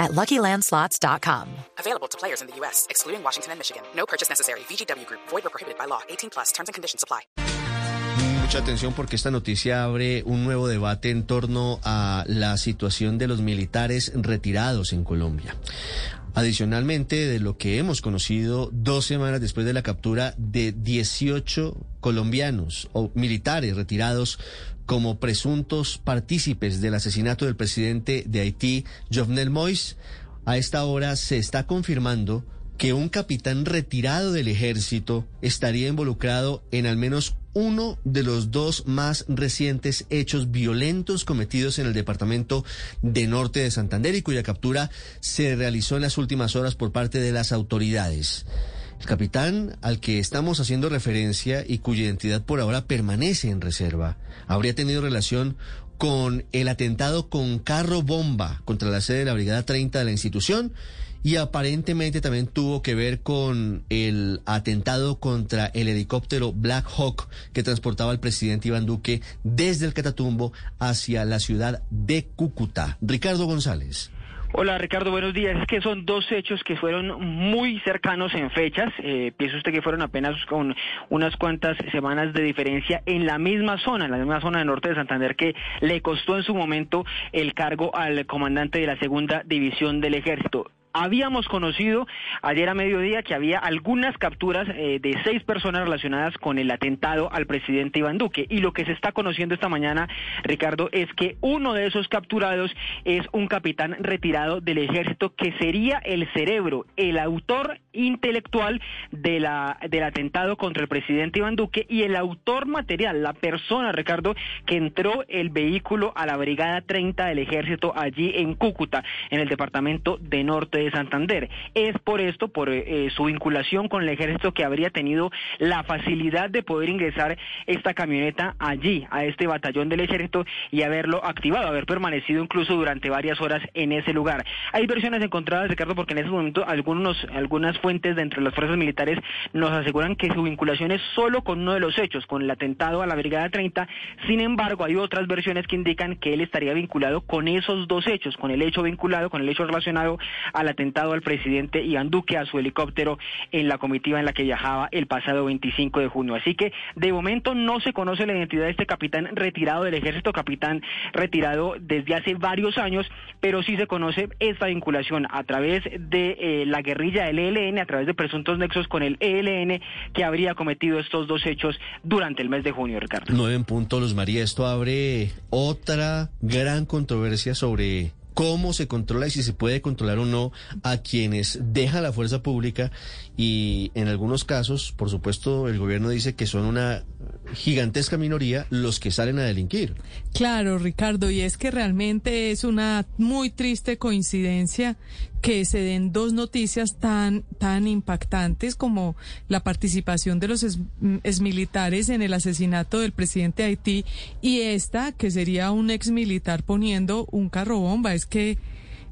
at LuckyLandSlots.com. Available to players in the U.S., excluding Washington and Michigan. No purchase necessary. VGW Group. Void or prohibited by law. 18 plus. Terms and conditions apply. Mucha atención porque esta noticia abre un nuevo debate en torno a la situación de los militares retirados en Colombia. Adicionalmente, de lo que hemos conocido dos semanas después de la captura de 18 colombianos o militares retirados como presuntos partícipes del asesinato del presidente de Haití, Jovenel Moïse, a esta hora se está confirmando que un capitán retirado del ejército estaría involucrado en al menos uno de los dos más recientes hechos violentos cometidos en el departamento de Norte de Santander y cuya captura se realizó en las últimas horas por parte de las autoridades. El capitán al que estamos haciendo referencia y cuya identidad por ahora permanece en reserva habría tenido relación con el atentado con carro bomba contra la sede de la Brigada 30 de la institución y aparentemente también tuvo que ver con el atentado contra el helicóptero Black Hawk que transportaba al presidente Iván Duque desde el Catatumbo hacia la ciudad de Cúcuta. Ricardo González. Hola Ricardo, buenos días. Es que son dos hechos que fueron muy cercanos en fechas. Eh, piensa usted que fueron apenas con unas cuantas semanas de diferencia en la misma zona, en la misma zona del norte de Santander que le costó en su momento el cargo al comandante de la segunda división del ejército. Habíamos conocido ayer a mediodía que había algunas capturas eh, de seis personas relacionadas con el atentado al presidente Iván Duque. Y lo que se está conociendo esta mañana, Ricardo, es que uno de esos capturados es un capitán retirado del ejército que sería el cerebro, el autor intelectual de la, del atentado contra el presidente Iván Duque y el autor material, la persona, Ricardo, que entró el vehículo a la Brigada 30 del ejército allí en Cúcuta, en el departamento de Norte de Santander. Es por esto, por eh, su vinculación con el ejército, que habría tenido la facilidad de poder ingresar esta camioneta allí, a este batallón del ejército, y haberlo activado, haber permanecido incluso durante varias horas en ese lugar. Hay versiones encontradas, Ricardo, porque en ese momento algunos, algunas fuentes de entre las fuerzas militares nos aseguran que su vinculación es solo con uno de los hechos, con el atentado a la Brigada 30. Sin embargo, hay otras versiones que indican que él estaría vinculado con esos dos hechos, con el hecho vinculado, con el hecho relacionado a la atentado al presidente Iván Duque a su helicóptero en la comitiva en la que viajaba el pasado 25 de junio. Así que de momento no se conoce la identidad de este capitán retirado del ejército, capitán retirado desde hace varios años, pero sí se conoce esta vinculación a través de eh, la guerrilla del A través de presuntos nexos con el ELN que habría cometido estos dos hechos durante el mes de junio, Ricardo. Nueve en punto, Luz María. Esto abre otra gran controversia sobre cómo se controla y si se puede controlar o no a quienes dejan la fuerza pública y en algunos casos, por supuesto, el gobierno dice que son una gigantesca minoría los que salen a delinquir. Claro, Ricardo, y es que realmente es una muy triste coincidencia que se den dos noticias tan tan impactantes como la participación de los exmilitares en el asesinato del presidente de Haití y esta que sería un exmilitar poniendo un carro bomba. Es que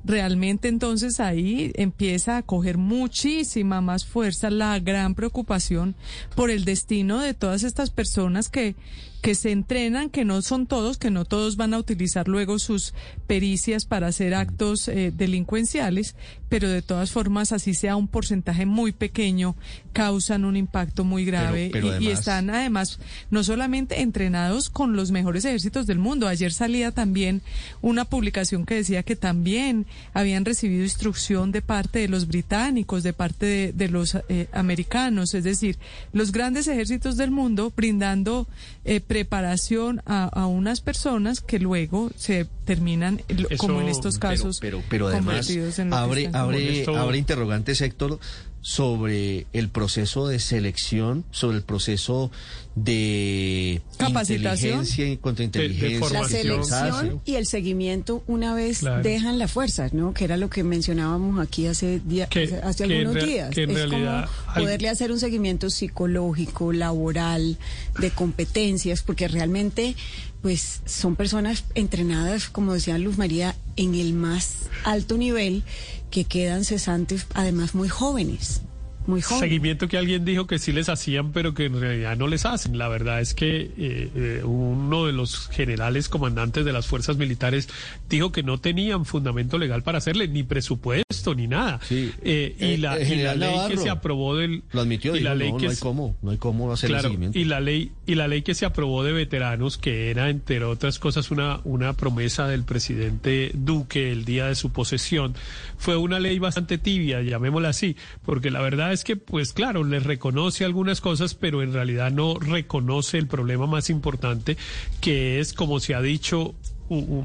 realmente entonces ahí empieza a coger muchísima más fuerza la gran preocupación por el destino de todas estas personas que que se entrenan, que no son todos, que no todos van a utilizar luego sus pericias para hacer actos eh, delincuenciales, pero de todas formas, así sea un porcentaje muy pequeño, causan un impacto muy grave y, y, están además no solamente entrenados con los mejores ejércitos del mundo. Ayer salía también una publicación que decía que también habían recibido instrucción de parte de los británicos, de parte de, los eh, americanos, es decir, los grandes ejércitos del mundo brindando eh, preparación a, a unas personas que luego se terminan, como en estos casos, pero, pero además en abre, abre, Esto- abre interrogantes, Héctor, sobre el proceso de selección, sobre el proceso de Capacitación. inteligencia y contrainteligencia. De- de La selección y el seguimiento una vez Claro. dejan las fuerzas, ¿no? Que era lo que mencionábamos aquí hace, día- Que- hace, que algunos días. que en es realidad como poderle hacer un seguimiento psicológico, laboral, de competencias, porque realmente pues son personas entrenadas, como decía Luz María, en el más alto nivel, que quedan cesantes, además muy jóvenes. Muy jóvenes. Seguimiento que alguien dijo que sí les hacían, pero que en realidad no les hacen. La verdad es que eh, eh, uno de los generales comandantes de las fuerzas militares dijo que no tenían fundamento legal para hacerle, ni presupuesto, ni nada. Sí. Eh, y, Eh, la, y ley que se aprobó del... Lo admitió, y dijo, la ley no, que no hay cómo, no hay cómo hacer el seguimiento. y la ley y la ley que se aprobó de veteranos que era entre otras cosas una una promesa del presidente Duque el día de su posesión fue una ley bastante tibia llamémosla así porque la verdad es que pues claro les reconoce algunas cosas pero en realidad no reconoce el problema más importante que es como se ha dicho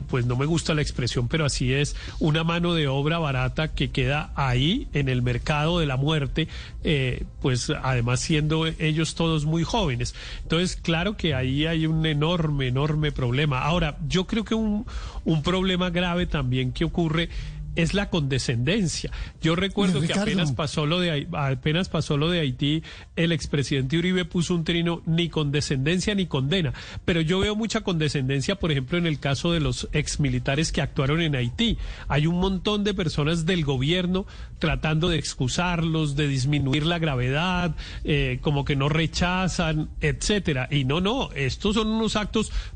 pues no me gusta la expresión, pero así es, una mano de obra barata que queda ahí en el mercado de la muerte, eh, pues además siendo ellos todos muy jóvenes. Entonces, claro que ahí hay un enorme, enorme problema. Ahora, yo creo que un, un problema grave también que ocurre es la condescendencia. Yo recuerdo que apenas pasó lo de apenas pasó lo de Haití, el expresidente Uribe puso un trino ni condescendencia ni condena, pero yo veo mucha condescendencia, por ejemplo, en el caso de los exmilitares que actuaron en Haití. Hay un montón de personas del gobierno tratando de excusarlos, de disminuir la gravedad, eh, como que no rechazan, etcétera. Y no, no, estos son unos actos